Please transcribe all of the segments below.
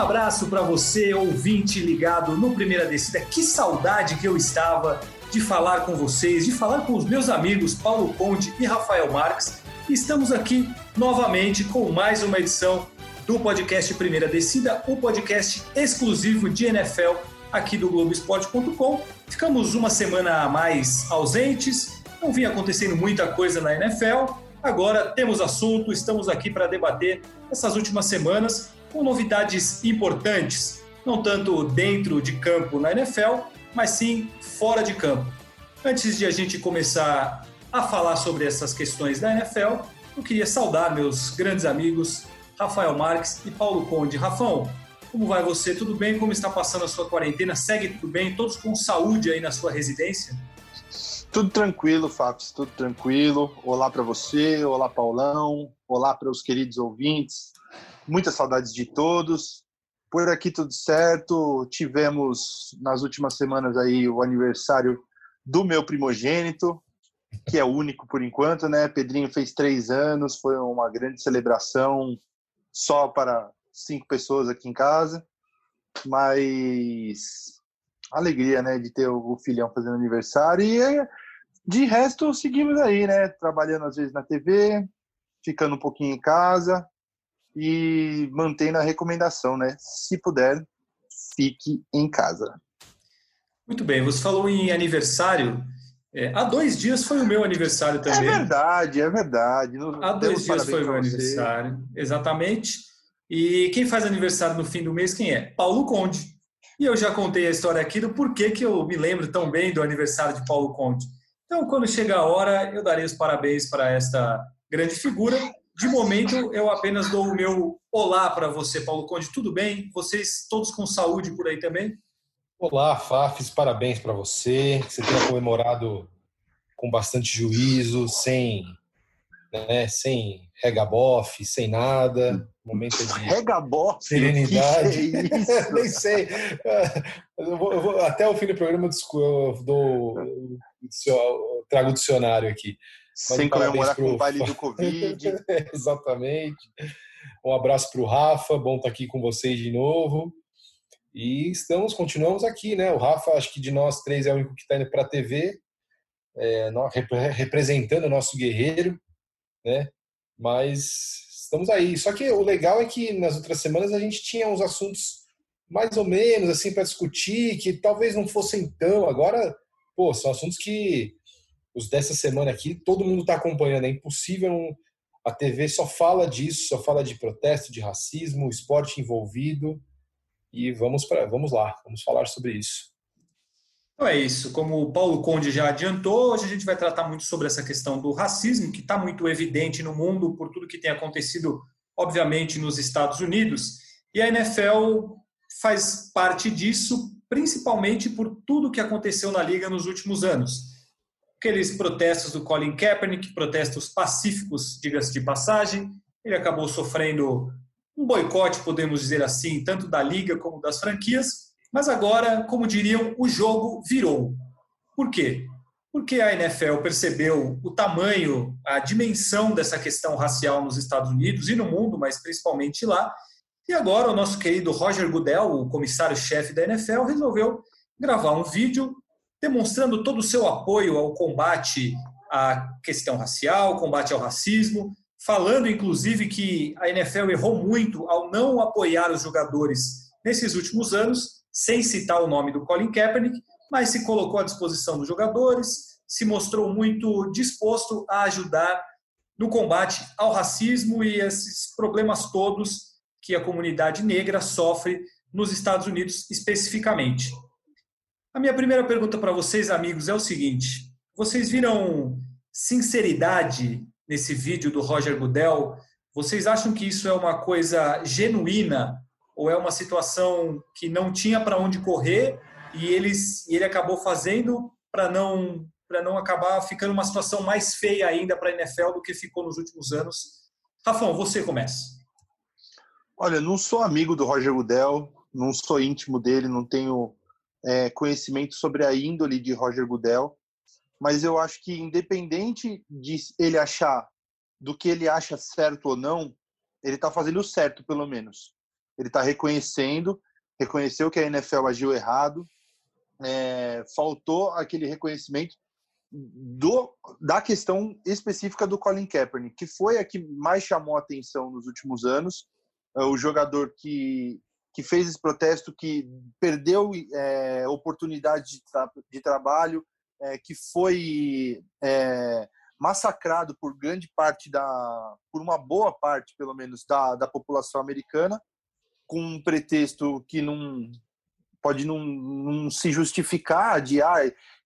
abraço para você, ouvinte ligado no Primeira Descida. Que saudade que eu estava de falar com vocês, de falar com os meus amigos Paulo Conde e Rafael Marques. Estamos aqui novamente com mais uma edição do podcast Primeira Descida, o podcast exclusivo de NFL aqui do Globoesporte.com. Ficamos uma semana a mais ausentes, não vinha acontecendo muita coisa na NFL. Agora temos assunto, estamos aqui para debater essas últimas semanas com novidades importantes, não tanto dentro de campo na NFL, mas sim fora de campo. Antes de a gente começar a falar sobre essas questões da NFL, eu queria saudar meus grandes amigos Rafael Marques e Paulo Conde. Rafão, como vai você? Tudo bem? Como está passando a sua quarentena? Segue tudo bem? Todos com saúde aí na sua residência? Tudo tranquilo, Fábio, tudo tranquilo. Olá para você, olá Paulão, olá para os queridos ouvintes. Muitas saudades de todos. Por aqui tudo certo. Tivemos nas últimas semanas aí o aniversário do meu primogênito, que é único por enquanto, né? Pedrinho fez três anos, foi uma grande celebração só para cinco pessoas aqui em casa, mas alegria, né, de ter o filhão fazendo aniversário e de resto seguimos aí, né, trabalhando às vezes na TV, ficando um pouquinho em casa, e mantendo a recomendação, né? Se puder, fique em casa. Muito bem, você falou em aniversário. É, há dois dias foi o meu aniversário também. É verdade, é verdade. Há dois dias foi o meu aniversário, exatamente. E quem faz aniversário no fim do mês, quem é? Paulo Conde. E eu já contei a história aqui do porquê que eu me lembro tão bem do aniversário de Paulo Conde. Então, quando chega a hora, eu darei os parabéns para esta grande figura de momento, eu apenas dou o meu olá para você, Paulo Conde. Tudo bem? Vocês todos com saúde por aí também? Olá, Fafis, parabéns para você. Você tenha comemorado com bastante juízo, sem, né, sem regabof, sem nada. Momento de regabof, serenidade. É Nem sei. Eu vou, eu vou, até o fim do programa eu, dou, eu trago o dicionário aqui. Sem comemorar pro... com o baile do Covid. Exatamente. Um abraço para o Rafa, bom estar tá aqui com vocês de novo. E estamos, continuamos aqui, né? O Rafa, acho que de nós três é o único que está indo para a TV, é, representando o nosso guerreiro, né? Mas estamos aí. Só que o legal é que nas outras semanas a gente tinha uns assuntos mais ou menos assim para discutir, que talvez não fossem tão. Agora, pô, são assuntos que os dessa semana aqui, todo mundo está acompanhando. É impossível. A TV só fala disso, só fala de protesto, de racismo, esporte envolvido. E vamos, para vamos lá, vamos falar sobre isso. Então é isso. Como o Paulo Conde já adiantou, hoje a gente vai tratar muito sobre essa questão do racismo, que está muito evidente no mundo por tudo que tem acontecido, obviamente, nos Estados Unidos. E a NFL faz parte disso, principalmente por tudo que aconteceu na liga nos últimos anos aqueles protestos do Colin Kaepernick, protestos pacíficos, diga-se de passagem. Ele acabou sofrendo um boicote, podemos dizer assim, tanto da liga como das franquias. Mas agora, como diriam, o jogo virou. Por quê? Porque a NFL percebeu o tamanho, a dimensão dessa questão racial nos Estados Unidos e no mundo, mas principalmente lá. E agora o nosso querido Roger Goodell, o comissário-chefe da NFL, resolveu gravar um vídeo demonstrando todo o seu apoio ao combate à questão racial, combate ao racismo, falando inclusive que a NFL errou muito ao não apoiar os jogadores nesses últimos anos, sem citar o nome do Colin Kaepernick, mas se colocou à disposição dos jogadores, se mostrou muito disposto a ajudar no combate ao racismo e esses problemas todos que a comunidade negra sofre nos Estados Unidos especificamente. A minha primeira pergunta para vocês, amigos, é o seguinte: vocês viram sinceridade nesse vídeo do Roger Goodell? Vocês acham que isso é uma coisa genuína ou é uma situação que não tinha para onde correr e, eles, e ele acabou fazendo para não para não acabar ficando uma situação mais feia ainda para a NFL do que ficou nos últimos anos? Rafão, você começa. Olha, não sou amigo do Roger Goodell, não sou íntimo dele, não tenho é, conhecimento sobre a índole de Roger Goodell, mas eu acho que independente de ele achar do que ele acha certo ou não, ele está fazendo o certo, pelo menos. ele está reconhecendo, reconheceu que a NFL agiu errado, é, faltou aquele reconhecimento do, da questão específica do Colin Kaepernick, que foi a que mais chamou a atenção nos últimos anos, é o jogador que, que fez esse protesto, que perdeu é, oportunidade de, tra de trabalho, é, que foi é, massacrado por grande parte da, por uma boa parte, pelo menos, da, da população americana, com um pretexto que não pode não, não se justificar de ah,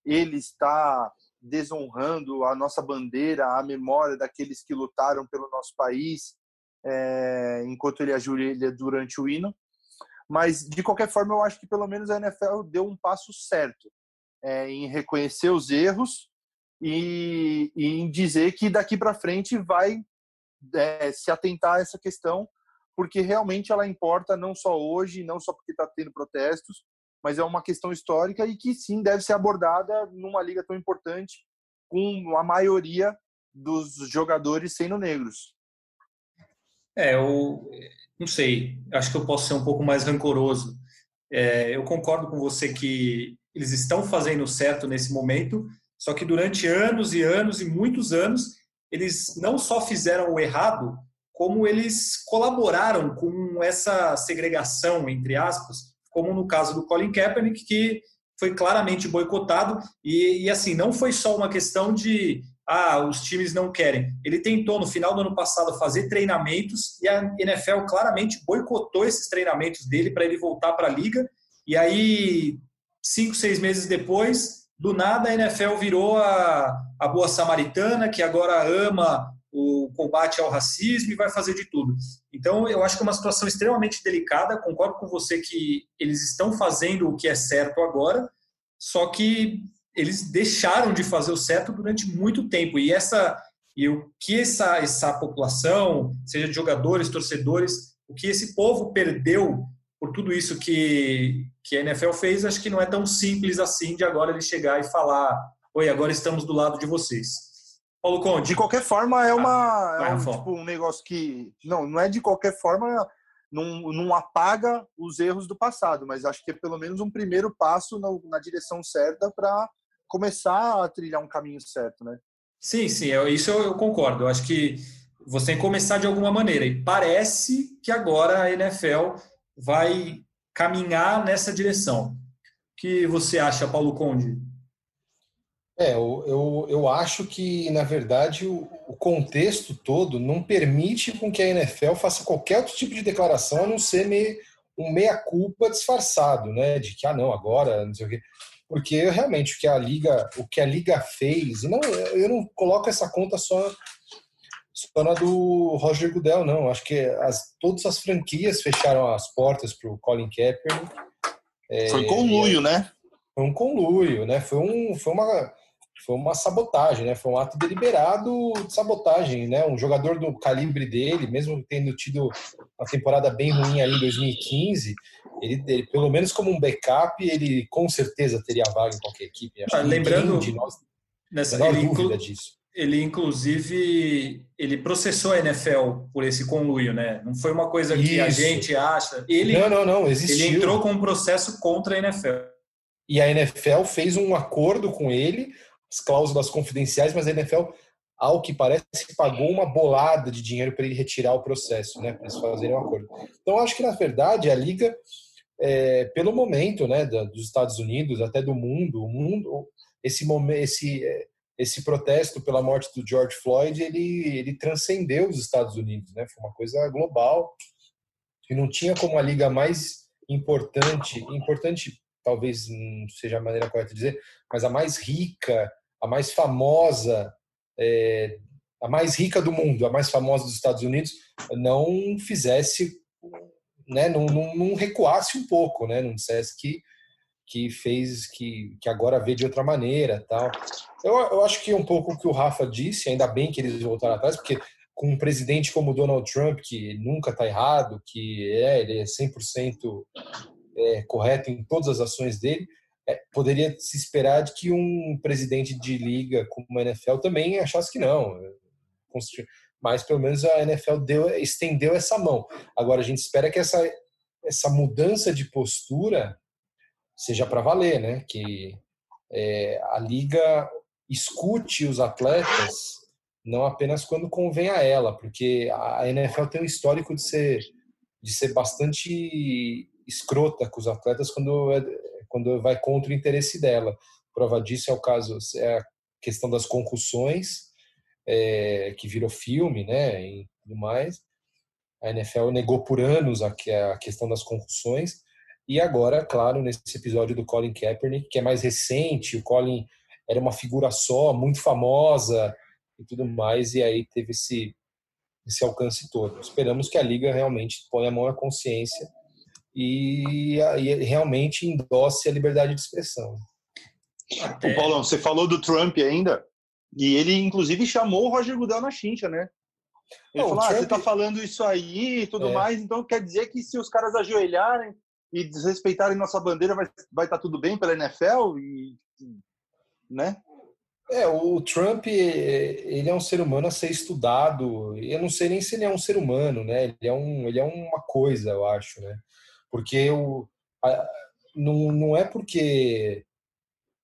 ele está desonrando a nossa bandeira, a memória daqueles que lutaram pelo nosso país, é, enquanto ele ajoelha durante o hino. Mas, de qualquer forma, eu acho que pelo menos a NFL deu um passo certo é, em reconhecer os erros e, e em dizer que daqui para frente vai é, se atentar a essa questão, porque realmente ela importa não só hoje, não só porque está tendo protestos, mas é uma questão histórica e que sim deve ser abordada numa liga tão importante, com a maioria dos jogadores sendo negros. É, eu não sei, acho que eu posso ser um pouco mais rancoroso. É, eu concordo com você que eles estão fazendo certo nesse momento, só que durante anos e anos e muitos anos, eles não só fizeram o errado, como eles colaboraram com essa segregação, entre aspas, como no caso do Colin Kaepernick, que foi claramente boicotado. E, e, assim, não foi só uma questão de ah, os times não querem. Ele tentou, no final do ano passado, fazer treinamentos e a NFL claramente boicotou esses treinamentos dele para ele voltar para a liga. E aí, cinco, seis meses depois, do nada a NFL virou a, a boa samaritana, que agora ama o combate ao racismo e vai fazer de tudo. Então, eu acho que é uma situação extremamente delicada. Concordo com você que eles estão fazendo o que é certo agora, só que eles deixaram de fazer o certo durante muito tempo. E essa e o que essa essa população, seja de jogadores, torcedores, o que esse povo perdeu por tudo isso que que a NFL fez, acho que não é tão simples assim de agora ele chegar e falar: "Oi, agora estamos do lado de vocês". Paulo Conde. De qualquer forma, é, uma, ah, é um, tipo, um negócio que. Não, não é de qualquer forma, não, não apaga os erros do passado, mas acho que é pelo menos um primeiro passo na, na direção certa para começar a trilhar um caminho certo, né? Sim, sim, eu, isso eu, eu concordo. Eu acho que você tem que começar de alguma maneira. E parece que agora a NFL vai caminhar nessa direção. O que você acha, Paulo Conde? É, eu, eu, eu acho que, na verdade, o, o, contexto todo não permite com que a NFL faça qualquer outro tipo de declaração a não ser meio, um meia-culpa disfarçado, né? De que, ah, não, agora, não sei o quê. Porque realmente o que a Liga, o que a Liga fez, não, eu não coloco essa conta só, só na do Roger Goodell, não. Acho que as, todas as franquias fecharam as portas para o Colin Kaepernick. Foi é, conluio, né? Foi um conluio, né? Foi, um, foi uma foi uma sabotagem, né? Foi um ato deliberado de sabotagem, né? Um jogador do calibre dele, mesmo tendo tido uma temporada bem ruim ali em 2015, ele, ele pelo menos como um backup, ele com certeza teria vaga em qualquer equipe. Ah, lembrando de nós, nessa ele dúvida inclu, disso. Ele inclusive ele processou a NFL por esse conluio, né? Não foi uma coisa que Isso. a gente acha. Ele não, não, não, existiu. Ele entrou com um processo contra a NFL. E a NFL fez um acordo com ele cláusulas confidenciais, mas a NFL, ao que parece, pagou uma bolada de dinheiro para ele retirar o processo, né, para eles fazerem um acordo. Então, acho que, na verdade, a Liga, é, pelo momento né, dos Estados Unidos, até do mundo, o mundo esse, esse, é, esse protesto pela morte do George Floyd, ele, ele transcendeu os Estados Unidos, né, foi uma coisa global, e não tinha como a liga mais importante, importante talvez não seja a maneira correta de dizer, mas a mais rica, a mais famosa, é, a mais rica do mundo, a mais famosa dos Estados Unidos, não fizesse, né, não, não, não recuasse um pouco, né, não dissesse que que fez que, que agora vê de outra maneira tal. Eu, eu acho que um pouco o que o Rafa disse, ainda bem que eles voltaram atrás, porque com um presidente como Donald Trump, que nunca está errado, que é, ele é 100% é, correto em todas as ações dele, é, poderia se esperar de que um presidente de liga como a NFL também achasse que não. Mas pelo menos a NFL deu, estendeu essa mão. Agora a gente espera que essa essa mudança de postura seja para valer, né? Que é, a liga escute os atletas não apenas quando convém a ela, porque a NFL tem um histórico de ser de ser bastante escrota com os atletas quando é, quando vai contra o interesse dela. Prova disso é o caso é a questão das concussões é, que virou filme, né, e tudo mais. A NFL negou por anos a, a questão das concussões e agora, claro, nesse episódio do Colin Kaepernick, que é mais recente, o Colin era uma figura só, muito famosa e tudo mais, e aí teve esse, esse alcance todo. Esperamos que a Liga realmente ponha a mão na consciência e, e realmente endosse a liberdade de expressão. Até... O Paulão, você falou do Trump ainda, e ele inclusive chamou o Roger Goodell na chincha, né? Ele Não, falou, ah, Trump... você tá falando isso aí e tudo é. mais, então quer dizer que se os caras ajoelharem e desrespeitarem nossa bandeira vai vai estar tá tudo bem pela NFL e né? É, o Trump, ele é um ser humano a ser estudado. Eu não sei nem se ele é um ser humano, né? Ele é, um, ele é uma coisa, eu acho, né? Porque o, a, não, não é porque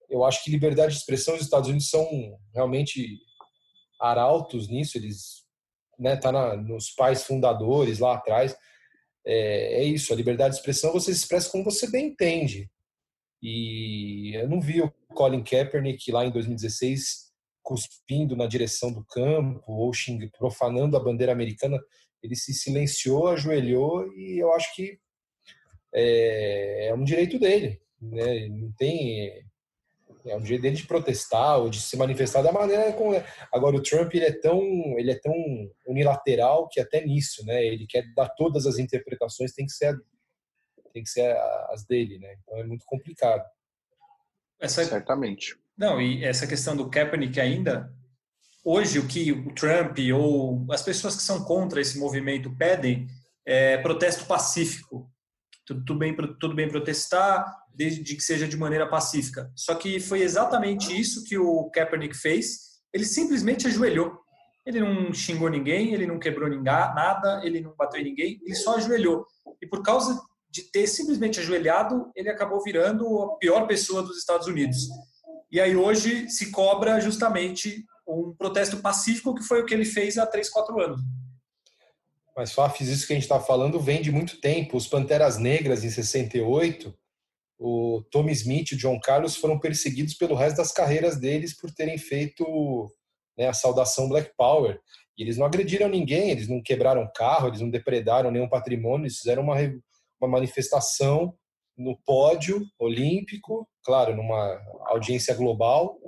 eu acho que liberdade de expressão os Estados Unidos são realmente arautos nisso, eles né, tá na, nos pais fundadores lá atrás. É, é, isso, a liberdade de expressão você se expressa como você bem entende. E eu não vi o Colin Kaepernick lá em 2016 cuspindo na direção do campo ou xing, profanando a bandeira americana. Ele se silenciou, ajoelhou e eu acho que é, é um direito dele. Né? Não tem é um direito dele de protestar ou de se manifestar da maneira como é. agora o Trump ele é tão ele é tão unilateral que até nisso né ele quer dar todas as interpretações tem que ser tem que ser as dele, né? Então é muito complicado. Essa... Certamente. Não, e essa questão do Kaepernick ainda, hoje o que o Trump ou as pessoas que são contra esse movimento pedem é protesto pacífico. Tudo, bem, tudo bem protestar, desde que seja de maneira pacífica. Só que foi exatamente isso que o Kaepernick fez. Ele simplesmente ajoelhou. Ele não xingou ninguém, ele não quebrou ninguém, nada, ele não bateu em ninguém, ele só ajoelhou. E por causa de ter simplesmente ajoelhado, ele acabou virando a pior pessoa dos Estados Unidos. E aí hoje se cobra justamente um protesto pacífico, que foi o que ele fez há 3, 4 anos. Mas, Fafis, isso que a gente está falando vem de muito tempo. Os Panteras Negras, em 68, o Tommy Smith e o John Carlos foram perseguidos pelo resto das carreiras deles por terem feito né, a saudação Black Power. E eles não agrediram ninguém, eles não quebraram carro, eles não depredaram nenhum patrimônio, eles fizeram uma, uma manifestação no pódio olímpico, claro, numa audiência global,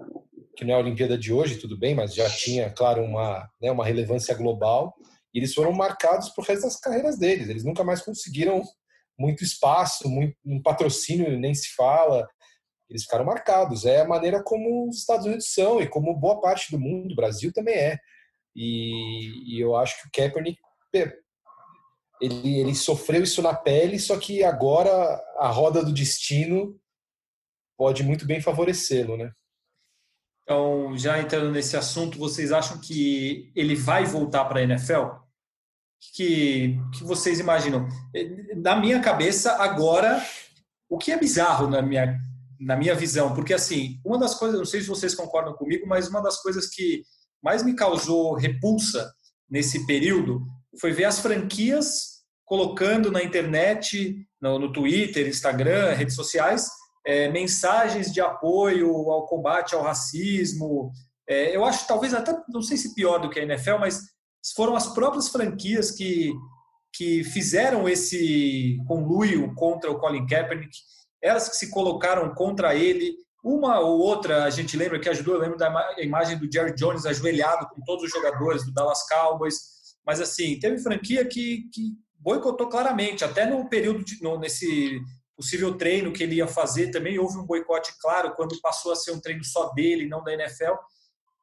que não é a Olimpíada de hoje, tudo bem, mas já tinha, claro, uma, né, uma relevância global. E eles foram marcados para o resto das carreiras deles. Eles nunca mais conseguiram muito espaço, muito, um patrocínio nem se fala. Eles ficaram marcados. É a maneira como os Estados Unidos são e como boa parte do mundo, o Brasil também é. E, e eu acho que o Kaepernick ele, ele sofreu isso na pele, só que agora a roda do destino pode muito bem favorecê-lo, né? Então, já entrando nesse assunto, vocês acham que ele vai voltar para a NFL? Que, que vocês imaginam? Na minha cabeça, agora, o que é bizarro na minha, na minha visão, porque assim, uma das coisas, não sei se vocês concordam comigo, mas uma das coisas que mais me causou repulsa nesse período foi ver as franquias colocando na internet, no, no Twitter, Instagram, redes sociais, é, mensagens de apoio ao combate ao racismo. É, eu acho talvez até, não sei se pior do que a NFL, mas foram as próprias franquias que, que fizeram esse conluio contra o Colin Kaepernick, elas que se colocaram contra ele. Uma ou outra, a gente lembra que ajudou, eu lembro da imagem do Jerry Jones ajoelhado com todos os jogadores do Dallas Cowboys, mas assim, teve franquia que, que boicotou claramente, até no período, de, no, nesse possível treino que ele ia fazer, também houve um boicote claro, quando passou a ser um treino só dele, não da NFL.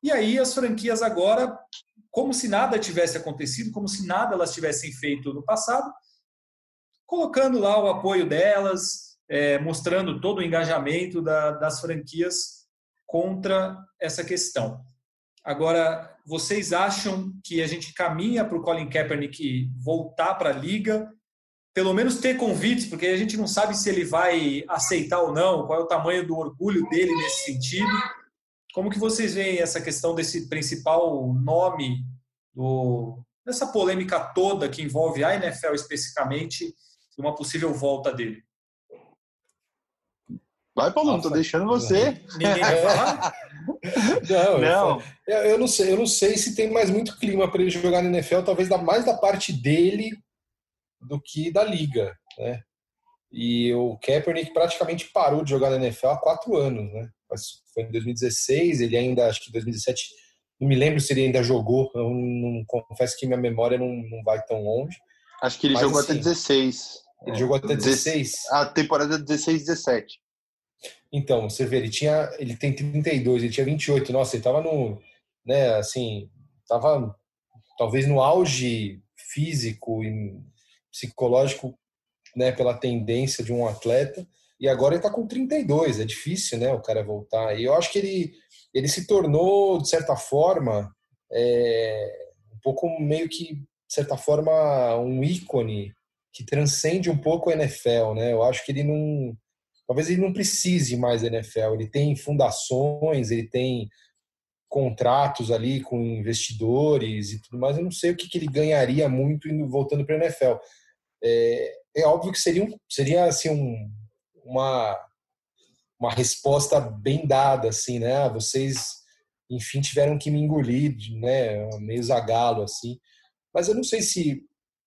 E aí as franquias agora, como se nada tivesse acontecido, como se nada elas tivessem feito no passado, colocando lá o apoio delas, é, mostrando todo o engajamento da, das franquias contra essa questão. Agora, vocês acham que a gente caminha para o Colin Kaepernick voltar para a liga? pelo menos ter convites, porque a gente não sabe se ele vai aceitar ou não, qual é o tamanho do orgulho dele nesse sentido. Como que vocês veem essa questão desse principal nome do, dessa polêmica toda que envolve a NFL especificamente, uma possível volta dele? Vai, Paulo, não tô deixando você. Ninguém vai falar? Não, não. Eu, eu, não sei, eu não sei se tem mais muito clima para ele jogar na NFL, talvez mais da parte dele do que da liga, né? E o Kaepernick praticamente parou de jogar na NFL há quatro anos, né? Foi em 2016, ele ainda, acho que 2017, não me lembro se ele ainda jogou, eu não, confesso que minha memória não, não vai tão longe. Acho que ele Mas, jogou assim, até 16. Ele é. jogou até 16? A temporada 16, 17. Então, você vê, ele tinha, ele tem 32, ele tinha 28. Nossa, ele tava no, né, assim, tava talvez no auge físico e psicológico, né, pela tendência de um atleta. E agora ele tá com 32, é difícil, né, o cara voltar. E eu acho que ele ele se tornou de certa forma é, um pouco meio que de certa forma um ícone que transcende um pouco a NFL, né? Eu acho que ele não talvez ele não precise mais da NFL. Ele tem fundações, ele tem contratos ali com investidores e tudo mais. Eu não sei o que, que ele ganharia muito voltando para a NFL. É, é, óbvio que seria, um, seria assim, um, uma, uma resposta bem dada, assim, né? Ah, vocês, enfim, tiveram que me engolir, né? Meio zagalo, assim. Mas eu não sei se,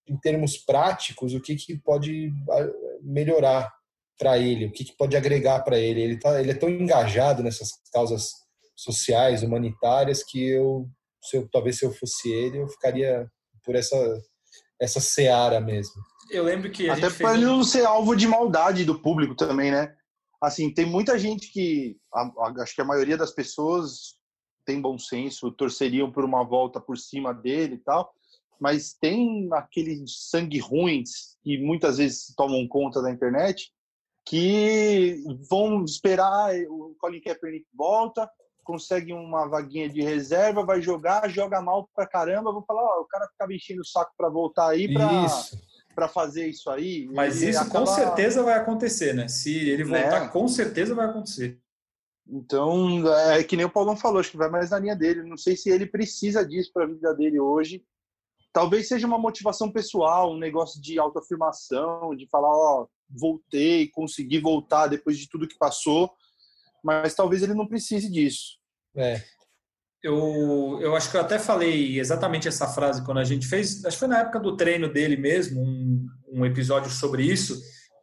em termos práticos, o que, que pode ah, melhorar para ele, o que, que pode agregar para ele. Ele, tá, ele é tão engajado nessas causas sociais, humanitárias, que eu, se eu talvez se eu fosse ele, eu ficaria por essa essa seara mesmo. Eu lembro que até para ele não ser alvo de maldade do público também, né? Assim, tem muita gente que a, a, acho que a maioria das pessoas tem bom senso, torceriam por uma volta por cima dele e tal, mas tem aqueles sangue ruins que muitas vezes tomam conta da internet que vão esperar o Colin Kaepernick volta, consegue uma vaguinha de reserva, vai jogar, joga mal pra caramba, vou falar, ó, o cara ficava enchendo o saco para voltar aí para para fazer isso aí. Mas isso acaba... com certeza vai acontecer, né? Se ele voltar, né? com certeza vai acontecer. Então, é que nem o Paulão falou, acho que vai mais na linha dele. Não sei se ele precisa disso para a vida dele hoje. Talvez seja uma motivação pessoal, um negócio de autoafirmação, de falar, ó, voltei, consegui voltar depois de tudo que passou, mas talvez ele não precise disso. É. Eu, eu acho que eu até falei exatamente essa frase quando a gente fez, acho que foi na época do treino dele mesmo, um, um episódio sobre isso.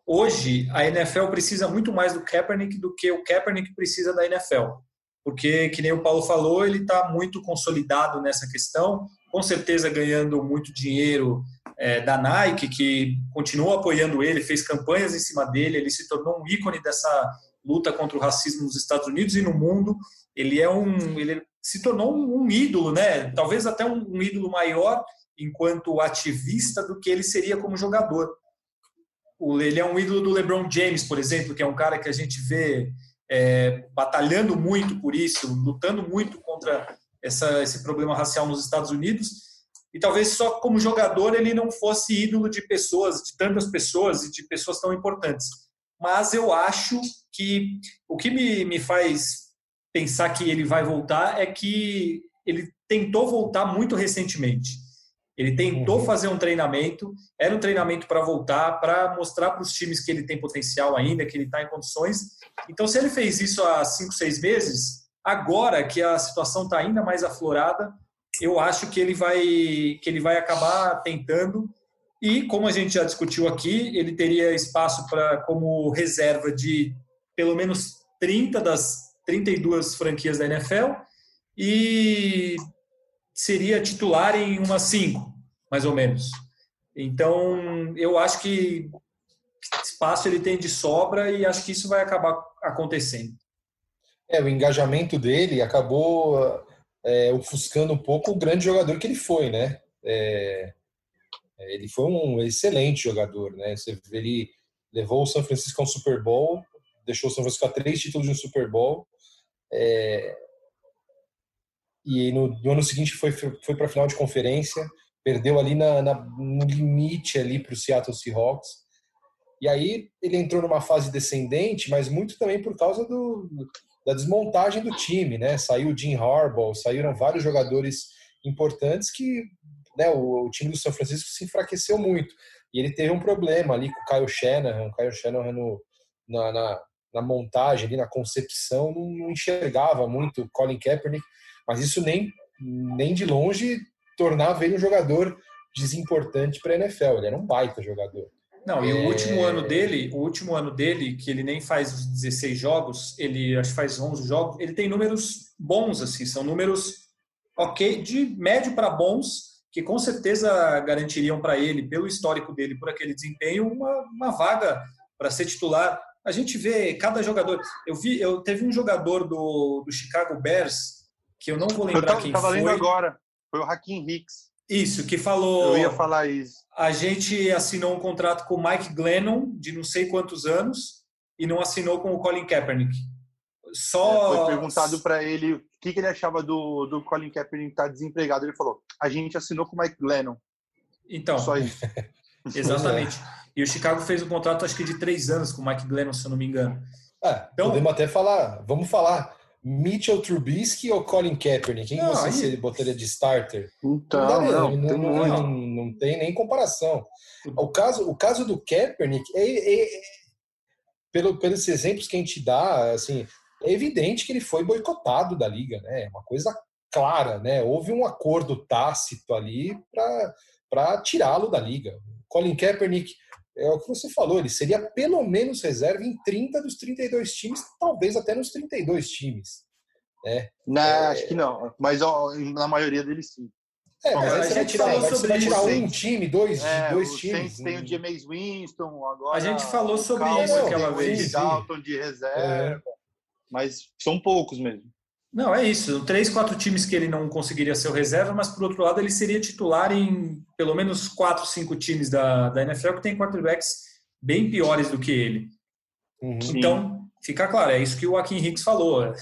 Hoje, a NFL precisa muito mais do Kaepernick do que o Kaepernick precisa da NFL. Porque, que nem o Paulo falou, ele está muito consolidado nessa questão, com certeza ganhando muito dinheiro é, da Nike, que continuou apoiando ele, fez campanhas em cima dele, ele se tornou um ícone dessa luta contra o racismo nos Estados Unidos e no mundo. Ele é um, ele se tornou um, ídolo, né? Talvez até um, ídolo maior enquanto ativista do que ele seria como jogador. Ele é um ídolo do LeBron James, por exemplo, que é um cara que a gente vê é, batalhando muito por isso, lutando muito contra essa, esse problema racial nos Estados Unidos e talvez só como jogador ele não fosse ídolo de pessoas, de tantas pessoas e de pessoas tão importantes. Mas eu acho que o que me, me faz pensar que ele vai voltar é que ele tentou voltar muito recentemente. Ele tentou uhum. fazer um treinamento, era um treinamento para voltar, para mostrar para os times que ele tem potencial ainda, que ele está em condições. Então, se ele fez isso há cinco, seis meses, agora que a situação está ainda mais aflorada, eu acho que ele vai que ele vai acabar tentando e como a gente já discutiu aqui, ele teria espaço para como reserva de pelo menos 30 das 32 franquias da NFL e seria titular em umas 5, mais ou menos. Então, eu acho que espaço ele tem de sobra e acho que isso vai acabar acontecendo. É, o engajamento dele acabou é, ofuscando um pouco o grande jogador que ele foi, né? É, é ele foi um excelente jogador, né? Você ele levou o São Francisco ao Super Bowl, deixou o São Francisco a três títulos de um Super Bowl. É, e no, no, ano seguinte foi, foi para a final de conferência, perdeu ali na, na no limite ali para o Seattle Seahawks. E aí ele entrou numa fase descendente, mas muito também por causa do, da desmontagem do time, né? Saiu o Jim Harbaugh, saíram vários jogadores importantes que né, o, o, time do São Francisco se enfraqueceu muito. E ele teve um problema ali com o Kyle Shanahan, o Kyle Shanahan no, na, na, na, montagem, ali na concepção, não, não enxergava muito o Colin Kaepernick, mas isso nem, nem de longe tornava ele um jogador desimportante para a NFL. Ele era um baita jogador. Não, e o último é. ano dele, o último ano dele, que ele nem faz os 16 jogos, ele acho que faz 11 jogos, ele tem números bons, assim, são números ok, de médio para bons, que com certeza garantiriam para ele, pelo histórico dele, por aquele desempenho, uma, uma vaga para ser titular. A gente vê cada jogador. Eu vi, eu teve um jogador do, do Chicago Bears que eu não vou lembrar eu tava, quem tava foi. Lendo agora. Foi o Hakim Hicks. Isso, que falou. Eu ia falar isso. A gente assinou um contrato com o Mike Glennon de não sei quantos anos e não assinou com o Colin Kaepernick. Só. É, foi perguntado para ele o que, que, ele achava do, do Colin Kaepernick estar tá desempregado. Ele falou: a gente assinou com o Mike Glennon. Então. Só isso. Exatamente. E o Chicago fez um contrato, acho que de três anos com o Mike Glennon, se eu não me engano. É, então, podemos até falar, vamos falar Mitchell Trubisky ou Colin Kaepernick? Quem não, você aí... botaria de starter? Então, não, não, não, não, não, tem nem comparação. O caso, o caso do Kaepernick é, é, é, pelo, pelos exemplos que a gente dá, assim, é evidente que ele foi boicotado da liga, né? É uma coisa clara, né? Houve um acordo tácito ali para tirá-lo da liga. Colin Kaepernick é o que você falou, ele seria pelo menos reserva em 30 dos 32 times, talvez até nos 32 times. Né? Não, é... acho que não, mas ó, na maioria deles sim. É, mas aí você vai tirar, vai, você vai tirar um time, dois, é, dois times. Tem o James Winston, agora. A gente falou sobre isso aquela vez. Dalton de reserva. É. Mas são poucos mesmo. Não, é isso. Três, quatro times que ele não conseguiria ser o reserva, mas por outro lado ele seria titular em pelo menos quatro, cinco times da, da NFL que tem quarterbacks bem piores do que ele. Uhum. Então, fica claro, é isso que o Joaquim Hicks falou.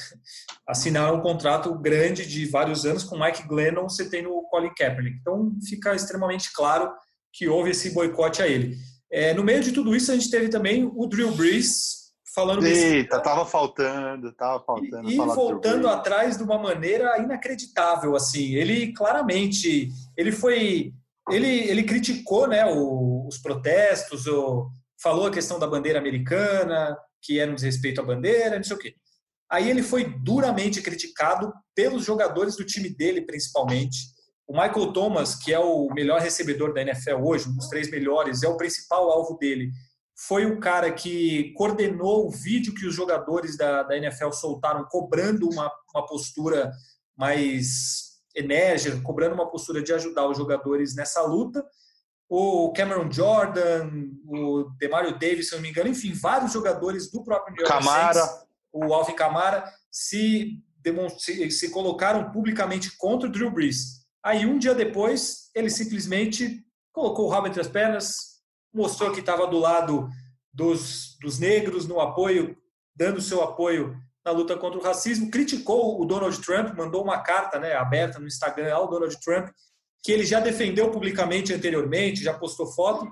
Assinaram um contrato grande de vários anos com Mike Glennon, você tem no Colin Kaepernick. Então, fica extremamente claro que houve esse boicote a ele. É, no meio de tudo isso, a gente teve também o Drew Brees, falando Eita, tava faltando, tava faltando. E, e voltando atrás de uma maneira inacreditável, assim. Ele claramente, ele foi, ele, ele criticou, né, o, os protestos, o, falou a questão da bandeira americana, que era um desrespeito à bandeira, não sei o quê. Aí ele foi duramente criticado pelos jogadores do time dele, principalmente. O Michael Thomas, que é o melhor recebedor da NFL hoje, um dos três melhores, é o principal alvo dele foi o cara que coordenou o vídeo que os jogadores da, da NFL soltaram, cobrando uma, uma postura mais enérgica, cobrando uma postura de ajudar os jogadores nessa luta. O Cameron Jordan, o Demario Davis, se não me engano, enfim, vários jogadores do próprio New York Camara. Saints, o Alvin Camara, se, se, se colocaram publicamente contra o Drew Brees. Aí, um dia depois, ele simplesmente colocou o rabo entre as pernas, mostrou que estava do lado dos, dos negros no apoio, dando seu apoio na luta contra o racismo, criticou o Donald Trump, mandou uma carta né, aberta no Instagram ao Donald Trump, que ele já defendeu publicamente anteriormente, já postou foto.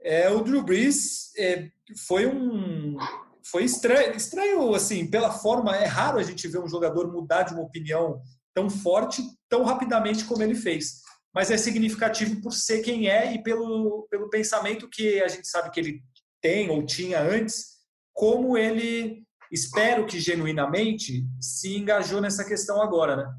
É, o Drew Brees é, foi um foi estranho, estranho assim pela forma é raro a gente ver um jogador mudar de uma opinião tão forte tão rapidamente como ele fez mas é significativo por ser quem é e pelo, pelo pensamento que a gente sabe que ele tem ou tinha antes, como ele, espero que genuinamente, se engajou nessa questão agora, né?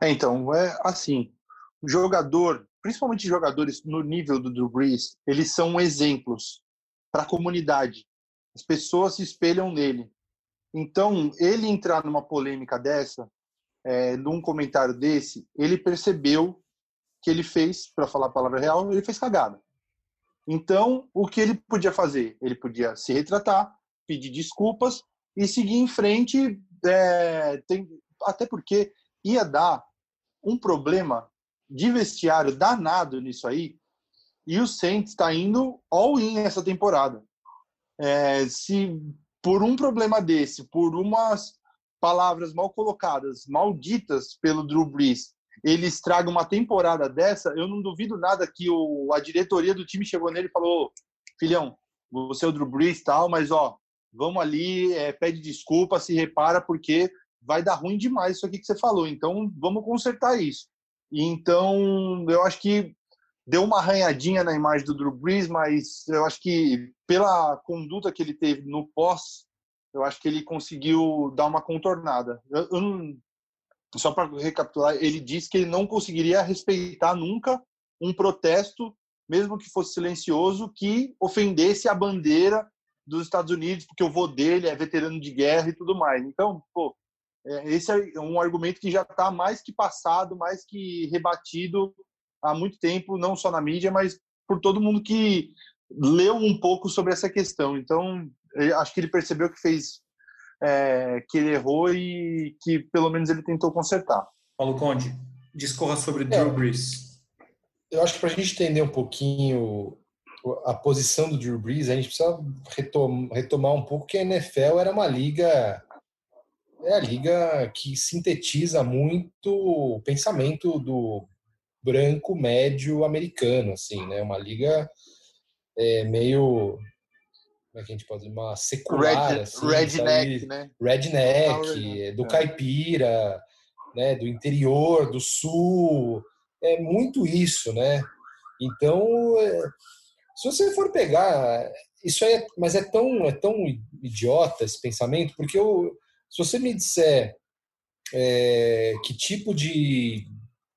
É, então, é assim, o jogador, principalmente jogadores no nível do Drew Brees, eles são exemplos para a comunidade. As pessoas se espelham nele. Então, ele entrar numa polêmica dessa, é, num comentário desse, ele percebeu que ele fez, para falar a palavra real, ele fez cagada. Então, o que ele podia fazer? Ele podia se retratar, pedir desculpas e seguir em frente, é, tem, até porque ia dar um problema de vestiário danado nisso aí, e o Saints está indo all-in essa temporada. É, se por um problema desse, por umas palavras mal colocadas, malditas pelo Drew Brees, ele estraga uma temporada dessa, eu não duvido nada que o, a diretoria do time chegou nele e falou: filhão, você é o Drew Brees tal, mas ó, vamos ali, é, pede desculpa, se repara, porque vai dar ruim demais isso aqui que você falou. Então, vamos consertar isso. Então, eu acho que deu uma arranhadinha na imagem do Drew Brees, mas eu acho que pela conduta que ele teve no pós, eu acho que ele conseguiu dar uma contornada. Eu, eu só para recapitular, ele disse que ele não conseguiria respeitar nunca um protesto, mesmo que fosse silencioso, que ofendesse a bandeira dos Estados Unidos, porque o vô dele é veterano de guerra e tudo mais. Então, pô, é, esse é um argumento que já está mais que passado, mais que rebatido há muito tempo, não só na mídia, mas por todo mundo que leu um pouco sobre essa questão. Então, acho que ele percebeu que fez, é, que ele errou e que pelo menos ele tentou consertar. Paulo Conde, discorra sobre é, Drew Brees. Eu acho que para a gente entender um pouquinho a posição do Drew Brees, a gente precisa retomar um pouco que a NFL era uma liga é a liga que sintetiza muito o pensamento do branco médio americano, assim, né? Uma liga é, meio como é que a gente pode dizer, uma secular, Red, assim, redneck, sabe? né? Redneck, do é. caipira, né? Do interior, do sul, é muito isso, né? Então, é, se você for pegar, isso é, mas é tão, é tão idiota esse pensamento, porque eu, se você me disser é, que tipo de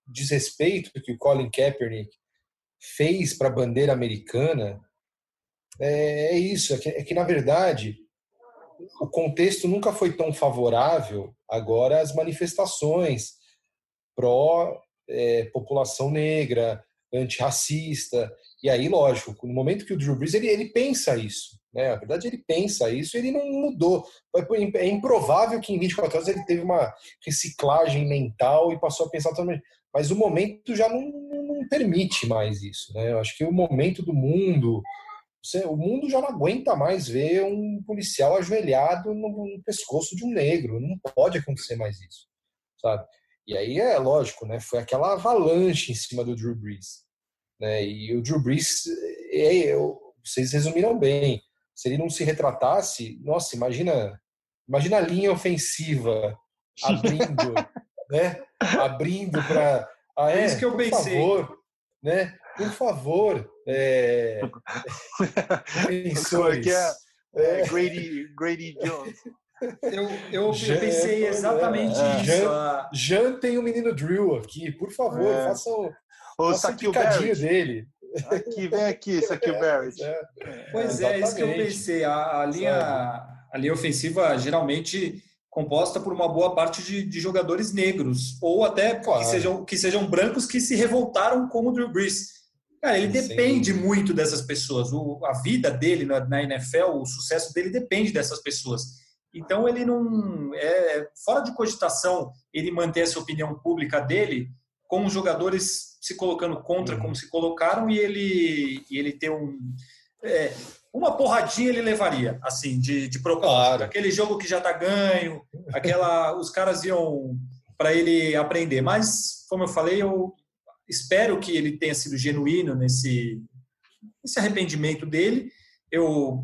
desrespeito que o Colin Kaepernick fez para a bandeira americana, é, é isso, é que, é que, na verdade o contexto nunca foi tão favorável agora às manifestações pró é, população negra, antirracista, e aí, lógico, no momento que o Drew Brees, ele, ele pensa isso. Né? Na verdade, ele pensa isso ele não mudou. É improvável que em 24 horas ele teve uma reciclagem mental e passou a pensar também. Mas o momento já não, não permite mais isso. Né? Eu acho que o momento do mundo. O mundo já não aguenta mais ver um policial ajoelhado no pescoço de um negro. Não pode acontecer mais isso. Sabe? E aí é lógico, né? Foi aquela avalanche em cima do Drew Brees. Né? E o Drew Brees, é, é, vocês resumiram bem. Se ele não se retratasse, nossa, imagina, imagina a linha ofensiva abrindo, né? Abrindo para. Ah, é, é, isso que eu por pensei. Favor, né? Por favor, é... Pensou que é, é, Grady, Grady Jones. Eu, eu, eu pensei é, exatamente é, isso. Jan, Jan tem o um menino Drill aqui, por favor, é. façam o Saquil Barrett. dele. Aqui, vem aqui, Saquil é, Barrett. É, pois é, isso que eu pensei. A, a linha, a linha ofensiva geralmente composta por uma boa parte de, de jogadores negros, ou até claro. que, sejam, que sejam brancos que se revoltaram como o Drew Brees. Cara, ele Sim. depende muito dessas pessoas. O, a vida dele na, na, NFL, o sucesso dele depende dessas pessoas. Então ele não é fora de cogitação ele manter essa opinião pública dele com os jogadores se colocando contra uhum. como se colocaram e ele, e ele ter um. É, uma porradinha ele levaria, assim, de, de propósito. Claro. Aquele jogo que já tá ganho, aquela, os caras iam para ele aprender. Mas, como eu falei, eu espero que ele tenha sido genuíno nesse, nesse arrependimento dele. Eu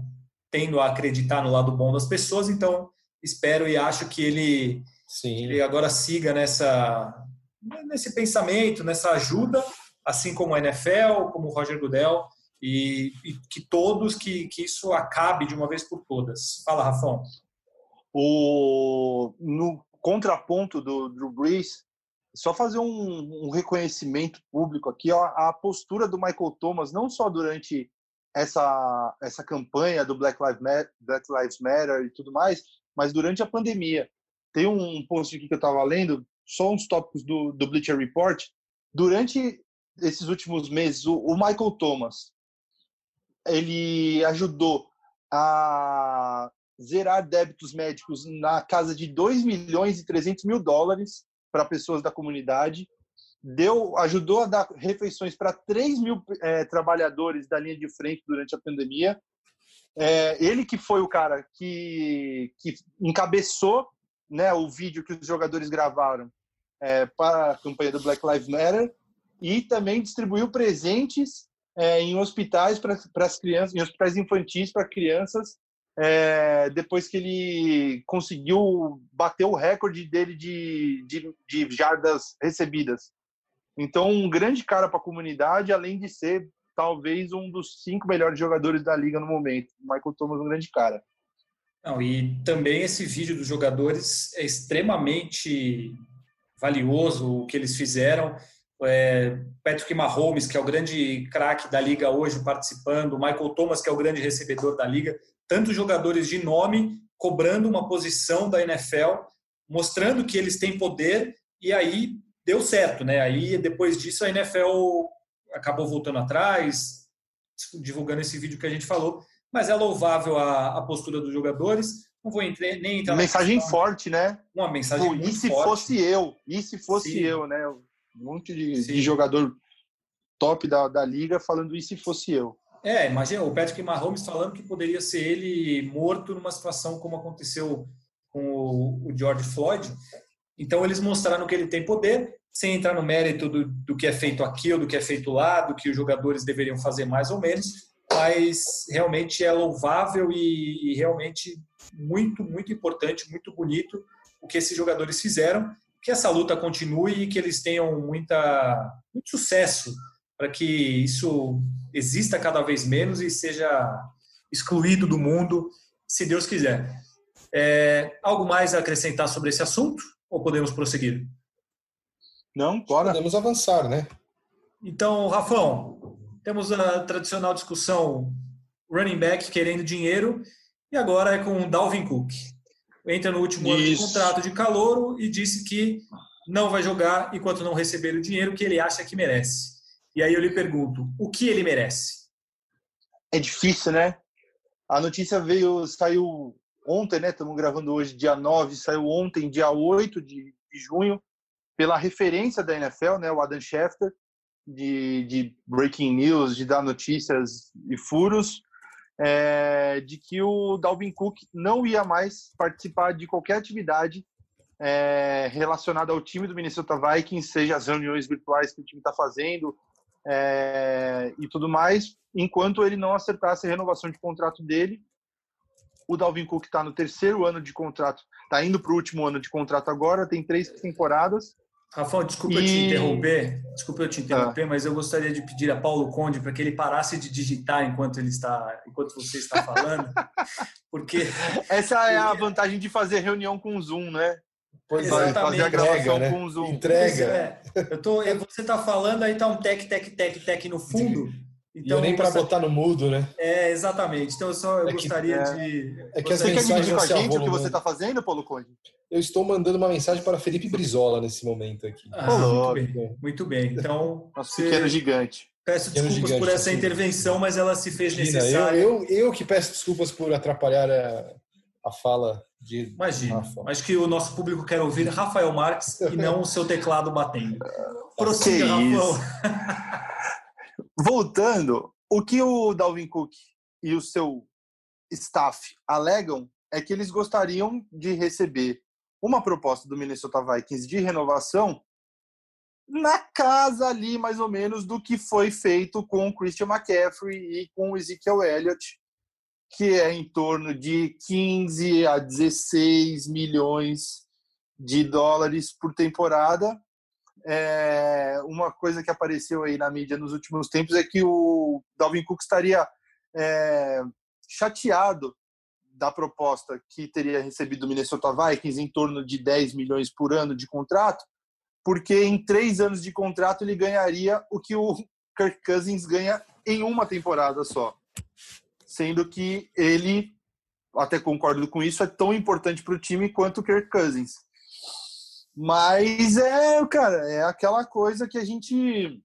tendo a acreditar no lado bom das pessoas, então espero e acho que ele, Sim. ele agora siga nessa nesse pensamento, nessa ajuda, assim como a NFL, como o Roger Goodell, e, e que todos, que, que isso acabe de uma vez por todas. Fala, Rafão. O, no contraponto do Drew Brees, só fazer um, um reconhecimento público aqui, ó, a postura do Michael Thomas, não só durante essa, essa campanha do Black Lives, Matter, Black Lives Matter e tudo mais, mas durante a pandemia. Tem um post aqui que eu estava lendo só uns tópicos do, do Bleacher Report. Durante esses últimos meses, o, o Michael Thomas ele ajudou a zerar débitos médicos na casa de 2 milhões e 300 mil dólares para pessoas da comunidade, deu, ajudou a dar refeições para 3 mil é, trabalhadores da linha de frente durante a pandemia. É, ele que foi o cara que, que encabeçou né, o vídeo que os jogadores gravaram é, para a campanha do Black Lives Matter e também distribuiu presentes é, em hospitais para as crianças, em hospitais infantis para crianças, é, depois que ele conseguiu bater o recorde dele de, de, de jardas recebidas. Então, um grande cara para a comunidade, além de ser talvez um dos cinco melhores jogadores da liga no momento. Michael Thomas um grande cara. Não, e também esse vídeo dos jogadores é extremamente valioso o que eles fizeram. É, Patrick Mahomes, que é o grande craque da liga hoje participando, Michael Thomas, que é o grande recebedor da liga, tantos jogadores de nome cobrando uma posição da NFL, mostrando que eles têm poder e aí deu certo, né? Aí depois disso a NFL acabou voltando atrás, divulgando esse vídeo que a gente falou, mas é louvável a, a postura dos jogadores. Não vou entrar, nem entrar. Mensagem forte, né? Uma mensagem Pô, muito forte. E se forte. fosse eu? E se fosse Sim. eu, né? Um monte de, de, jogador top da, da liga falando e se fosse eu. É, imagina o Patrick Mahomes falando que poderia ser ele morto numa situação como aconteceu com o, o George Floyd. Então eles mostraram que ele tem poder sem entrar no mérito do, do que é feito aqui ou do que é feito lá, do que os jogadores deveriam fazer mais ou menos, mas realmente é louvável e, e realmente muito, muito importante, muito bonito o que esses jogadores fizeram, que essa luta continue e que eles tenham muita, muito sucesso para que isso exista cada vez menos e seja excluído do mundo, se Deus quiser. É, algo mais a acrescentar sobre esse assunto ou podemos prosseguir? Não, bora. Podemos avançar, né? Então, Rafão, temos a tradicional discussão running back querendo dinheiro e agora é com o Dalvin Cook. Entra no último Isso. ano de contrato de calouro e disse que não vai jogar enquanto não receber o dinheiro que ele acha que merece. E aí eu lhe pergunto, o que ele merece? É difícil, né? A notícia veio, saiu ontem, né? Estamos gravando hoje, dia 9, saiu ontem, dia 8 de, de junho pela referência da NFL, né, o Adam Schefter, de, de breaking news, de dar notícias e furos, é, de que o Dalvin Cook não ia mais participar de qualquer atividade é, relacionada ao time do Minnesota Vikings, seja as reuniões virtuais que o time está fazendo é, e tudo mais, enquanto ele não acertasse a renovação de contrato dele. O Dalvin Cook está no terceiro ano de contrato, está indo para o último ano de contrato agora, tem três temporadas Rafael, desculpa e... eu te interromper, desculpa eu te interromper, ah. mas eu gostaria de pedir a Paulo Conde para que ele parasse de digitar enquanto ele está, enquanto você está falando, porque essa é a vantagem de fazer reunião com o Zoom, né? Pois Exatamente. fazer a gravação né? com o Zoom. Entrega. É, eu tô, você está falando, aí tá um tec, tec, tec, tec no fundo. Então, e nem para botar no mudo, né? É, exatamente. Então, eu só eu é gostaria é, de. É que você quer dividir com a gente o que você está fazendo, Paulo Conde? Eu estou mandando uma mensagem para Felipe Brizola nesse momento aqui. Ah, muito, bem. muito bem. Então. Nosso você... pequeno gigante. Peço desculpas gigante, por essa intervenção, mas ela se fez necessária. Eu, eu, eu, que peço desculpas por atrapalhar a, a fala de. Imagina. Rafa. Acho que o nosso público quer ouvir Rafael Marques e não o seu teclado batendo. Prossiga, Rafael. Voltando, o que o Dalvin Cook e o seu staff alegam é que eles gostariam de receber uma proposta do Minnesota Vikings de renovação na casa ali, mais ou menos, do que foi feito com o Christian McCaffrey e com o Ezekiel Elliott, que é em torno de 15 a 16 milhões de dólares por temporada. É, uma coisa que apareceu aí na mídia nos últimos tempos é que o Dalvin Cook estaria é, chateado da proposta que teria recebido o Minnesota Vikings em torno de 10 milhões por ano de contrato, porque em três anos de contrato ele ganharia o que o Kirk Cousins ganha em uma temporada só. Sendo que ele, até concordo com isso, é tão importante para o time quanto o Kirk Cousins. Mas é, cara, é aquela coisa que a gente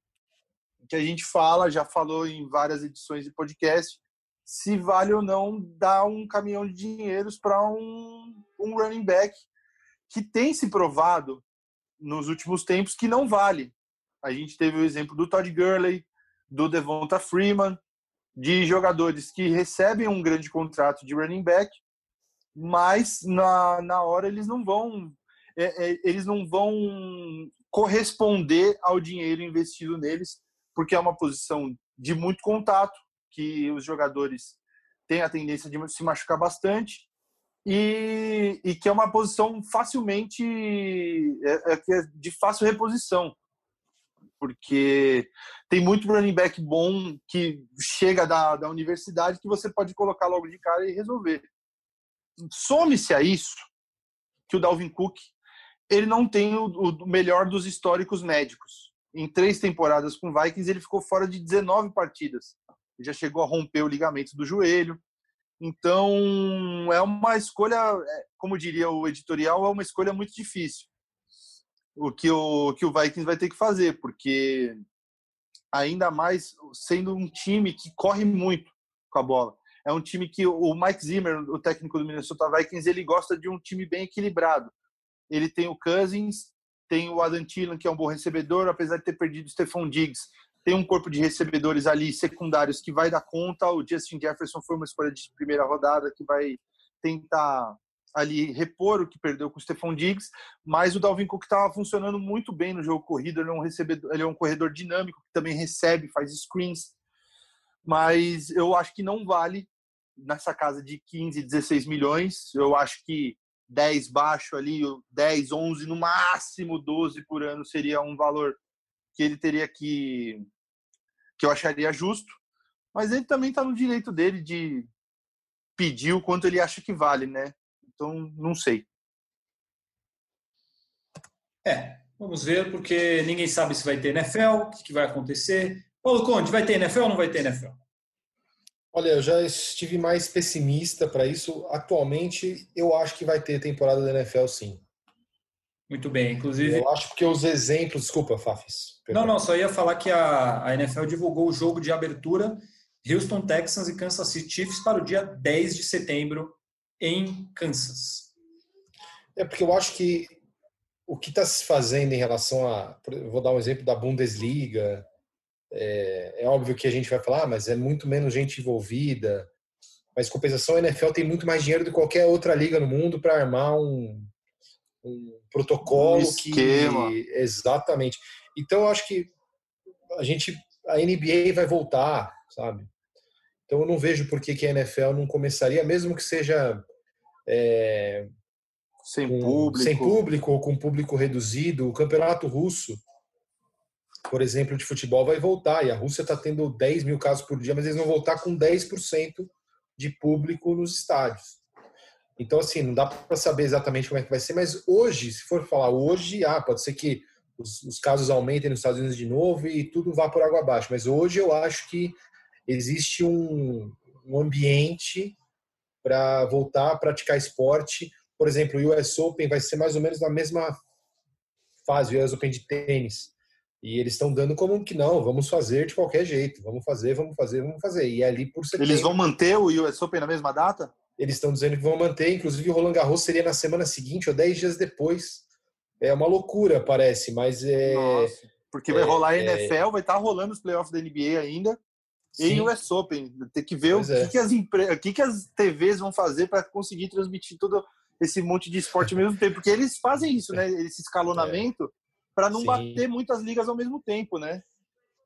que a gente fala, já falou em várias edições de podcast, se vale ou não dar um caminhão de dinheiros para um, um running back que tem se provado nos últimos tempos que não vale. A gente teve o exemplo do Todd Gurley, do Devonta Freeman, de jogadores que recebem um grande contrato de running back, mas na, na hora eles não vão é, é, eles não vão corresponder ao dinheiro investido neles, porque é uma posição de muito contato, que os jogadores têm a tendência de se machucar bastante, e, e que é uma posição facilmente é, é, é de fácil reposição porque tem muito running back bom que chega da, da universidade que você pode colocar logo de cara e resolver. Some-se a isso que o Dalvin Cook ele não tem o, o, melhor dos históricos médicos. Em três temporadas com Vikings, ele ficou fora de 19 partidas. Ele já chegou a romper o ligamento do joelho. Então, é uma escolha, é, como diria o editorial, é uma escolha muito difícil. O que o, que o Vikings vai ter que fazer, porque ainda mais sendo um time que corre muito com a bola. É um time que o Mike Zimmer, o técnico do Minnesota Vikings, ele gosta de um time bem equilibrado ele tem o Cousins, tem o Adam Thielen, que é um bom recebedor, apesar de ter perdido o Stephon Diggs, tem um corpo de recebedores ali secundários que vai dar conta. O Justin Jefferson foi uma escolha de primeira rodada que vai tentar ali repor o que perdeu com o Stephon Diggs, mas o Dalvin Cook estava funcionando muito bem no jogo corrido, ele é um recebedor, ele é um corredor dinâmico que também recebe, faz screens. Mas eu acho que não vale nessa casa de 15, 16 milhões. Eu acho que 10 baixo ali, 10, 11, no máximo 12 por ano seria um valor que ele teria que que eu acharia justo, mas ele também está no direito dele de pedir o quanto ele acha que vale, né? Então, não sei. É, vamos ver, porque ninguém sabe se vai ter NFL, o que vai acontecer. Paulo Conde, vai ter NFL ou não vai ter NFL? Olha, eu já estive mais pessimista para isso. Atualmente, eu acho que vai ter temporada da NFL, sim. Muito bem, inclusive. Eu acho que os exemplos. Desculpa, Fafis. Não, não, só ia falar que a, a NFL divulgou o jogo de abertura Houston Texans e Kansas City Chiefs para o dia 10 de setembro em Kansas. É porque eu acho que o que está se fazendo em relação a. Vou dar um exemplo da Bundesliga, é, é, óbvio que a gente vai falar, ah, mas é muito menos gente envolvida. Mas compensação, a NFL tem muito mais dinheiro do que qualquer outra liga no mundo para armar um, um protocolo um que exatamente. Então eu acho que a gente a NBA vai voltar, sabe? Então eu não vejo por que, que a NFL não começaria, mesmo que seja é, sem com, público, sem público ou com público reduzido. O campeonato russo por exemplo, de futebol vai voltar. E a Rússia está tendo 10 mil casos por dia, mas eles vão voltar com 10% de público nos estádios. Então, assim, não dá para saber exatamente como é que vai ser, mas hoje, se for falar hoje, ah, pode ser que os, os casos aumentem nos Estados Unidos de novo e tudo vá por água abaixo. Mas hoje eu acho que existe um, um ambiente para voltar a praticar esporte. Por exemplo, o US Open vai ser mais ou menos na mesma fase, o US Open de tênis. E eles estão dando como que não, vamos fazer de qualquer jeito, vamos fazer, vamos fazer, vamos fazer. E é ali por setembro. Eles vão manter o US Open na mesma data? Eles estão dizendo que vão manter, inclusive o Roland Garros seria na semana seguinte ou dez dias depois. É uma loucura, parece, mas é. Nossa, porque vai é, rolar a NFL, é... vai estar tá rolando os playoffs da NBA ainda. Sim. E o US Open. Tem que ver o que, é. que, as empre... o que, que as TVs vão fazer para conseguir transmitir todo esse monte de esporte ao mesmo tempo. Porque eles fazem isso, né? Esse escalonamento para não Sim. bater muitas ligas ao mesmo tempo, né?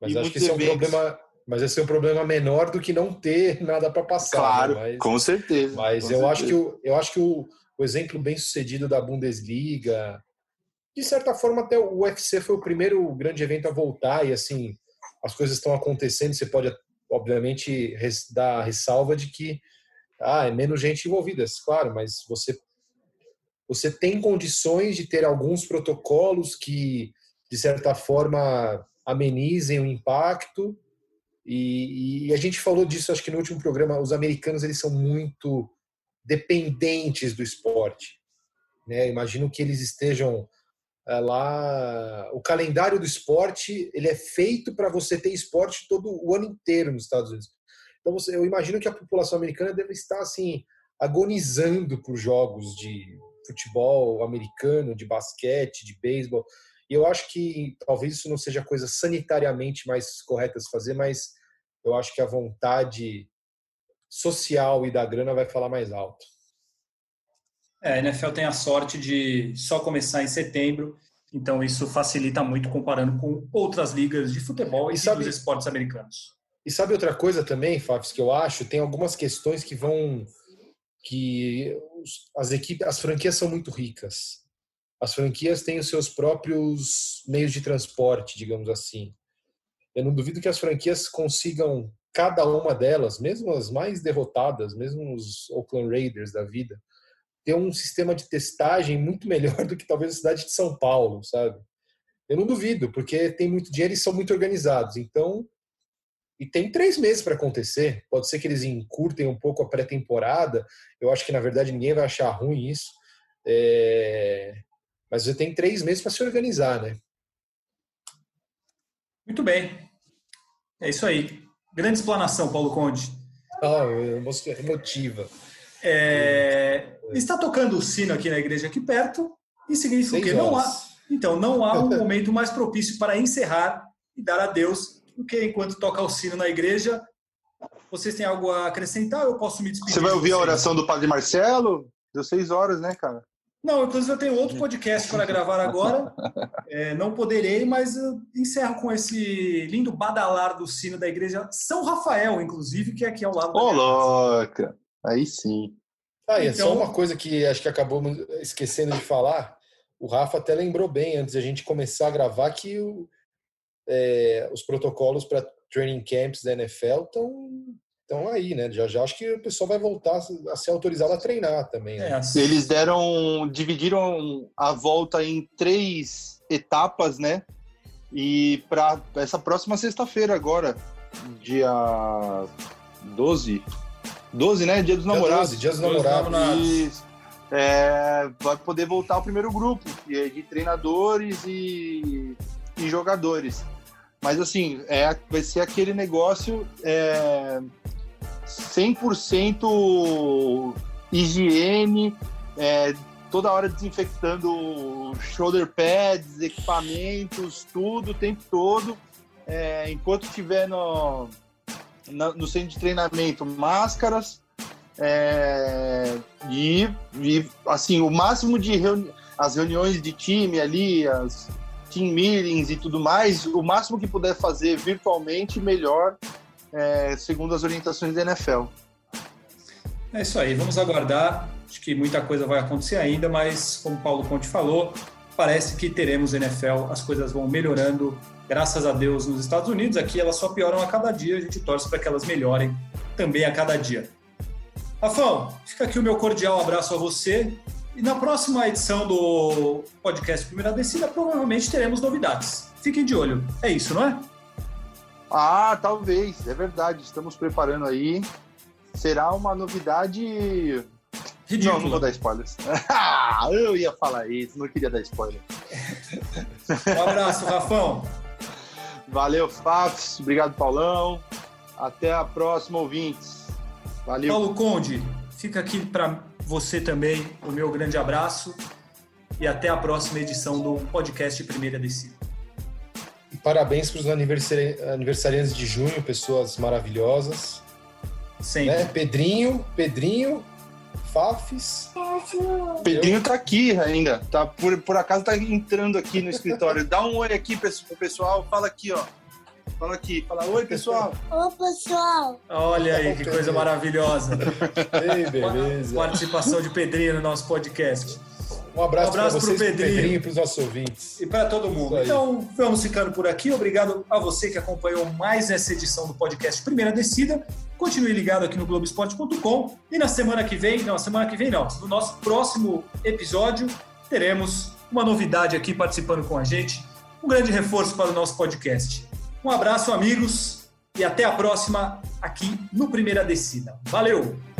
Mas e acho que esse é um problema. Mas esse é um problema menor do que não ter nada para passar. Né? Claro, né? mas, com certeza. Mas com eu, certeza. Acho que o, eu acho que o, o exemplo bem sucedido da Bundesliga, de certa forma até o UFC foi o primeiro grande evento a voltar e assim as coisas estão acontecendo. Você pode obviamente dar a ressalva de que ah, é menos gente envolvida, claro, mas você você tem condições de ter alguns protocolos que, de certa forma, amenizem o impacto. E, e, a gente falou disso, acho que no último programa, os americanos eles são muito dependentes do esporte. Né? Imagino que eles estejam lá. O calendário do esporte ele é feito para você ter esporte todo o ano inteiro nos Estados Unidos. Então você, eu imagino que a população americana deve estar assim agonizando por jogos de futebol americano, de basquete, de beisebol. E eu acho que talvez isso não seja a coisa sanitariamente mais correta se fazer, mas eu acho que a vontade social e da grana vai falar mais alto. É, a NFL tem a sorte de só começar em setembro, então isso facilita muito comparando com outras ligas de futebol e, e sabe, dos esportes americanos. E sabe outra coisa também, Fábio, que eu acho? Tem algumas questões que vão. que as equipes, as franquias são muito ricas. As franquias têm os seus próprios meios de transporte, digamos assim. Eu não duvido que as franquias consigam, cada uma delas, mesmo as mais derrotadas, mesmo os Oakland Raiders da vida, ter um sistema de testagem muito melhor do que talvez a cidade de São Paulo, sabe? Eu não duvido, porque tem muito dinheiro e são muito organizados. Então, e tem três meses para acontecer. Pode ser que eles encurtem um pouco a pré-temporada. Eu acho que, na verdade, ninguém vai achar ruim isso. É... Mas você tem três meses para se organizar, né? Muito bem. É isso aí. Grande explanação, Paulo Conde. Ah, emotiva. É... Está tocando o sino aqui na igreja aqui perto. E significa que não há. Então, não há um momento mais propício para encerrar e dar adeus porque enquanto toca o sino na igreja, vocês têm algo a acrescentar? Eu posso me despedir. Você vai ouvir a oração do Padre Marcelo? Deu seis horas, né, cara? Não, inclusive eu tenho outro podcast para gravar agora. É, não poderei, mas encerro com esse lindo badalar do sino da igreja São Rafael, inclusive, que é aqui ao lado. Ô, louca! Aí sim. Ah, e é então... só uma coisa que acho que acabamos esquecendo de falar. O Rafa até lembrou bem antes de a gente começar a gravar que o, é, os protocolos para training camps da NFL estão estão aí, né? Já já acho que o pessoal vai voltar a ser autorizado a treinar também. Né? É, Eles deram, dividiram a volta em três etapas, né? E para essa próxima sexta-feira agora, dia 12, 12, né? Dia dos dia namorados. 12, dia dos namorados. é, vai poder voltar o primeiro grupo de treinadores e, e jogadores. Mas assim, é, vai ser aquele negócio é, 100% higiene, é, toda hora desinfectando shoulder pads, equipamentos, tudo o tempo todo. É, enquanto estiver no, no centro de treinamento, máscaras. É, e, e, assim, o máximo de reuni as reuniões de time ali, as team meetings e tudo mais, o máximo que puder fazer virtualmente, melhor, é, segundo as orientações da NFL. É isso aí, vamos aguardar. Acho que muita coisa vai acontecer ainda, mas como o Paulo Conte falou, parece que teremos NFL, as coisas vão melhorando, graças a Deus, nos Estados Unidos. Aqui elas só pioram a cada dia, a gente torce para que elas melhorem também a cada dia. Rafão, fica aqui o meu cordial abraço a você e na próxima edição do podcast Primeira Descida, provavelmente teremos novidades. Fiquem de olho. É isso, não é? Ah, talvez. É verdade. Estamos preparando aí. Será uma novidade. Ridícula. Não, não vou dar spoilers. Ah, eu ia falar isso, não queria dar spoiler. um abraço, Rafão. Valeu, Fafs. Obrigado, Paulão. Até a próxima, ouvintes. Valeu. Paulo Conde, fica aqui para você também, o meu grande abraço e até a próxima edição do podcast Primeira Descida. Parabéns para os aniversari aniversariantes de junho, pessoas maravilhosas. Sempre. Né? Pedrinho, Pedrinho, Fafis. Pedrinho tá aqui ainda. Tá, por, por acaso tá entrando aqui no escritório. Dá um oi aqui pro pessoal. Fala aqui, ó. Fala aqui, fala oi, pessoal. Oi, pessoal. Olha aí, que coisa maravilhosa. Ei, beleza. Participação de Pedrinho no nosso podcast. Um abraço, um abraço para o Pedrinho e para os nossos ouvintes. E para todo mundo. Então, vamos ficando por aqui. Obrigado a você que acompanhou mais essa edição do podcast Primeira Descida. Continue ligado aqui no Globoesporte.com. E na semana que vem, não, semana que vem não, no nosso próximo episódio, teremos uma novidade aqui participando com a gente. Um grande reforço para o nosso podcast. Um abraço, amigos, e até a próxima aqui no Primeira Descida. Valeu!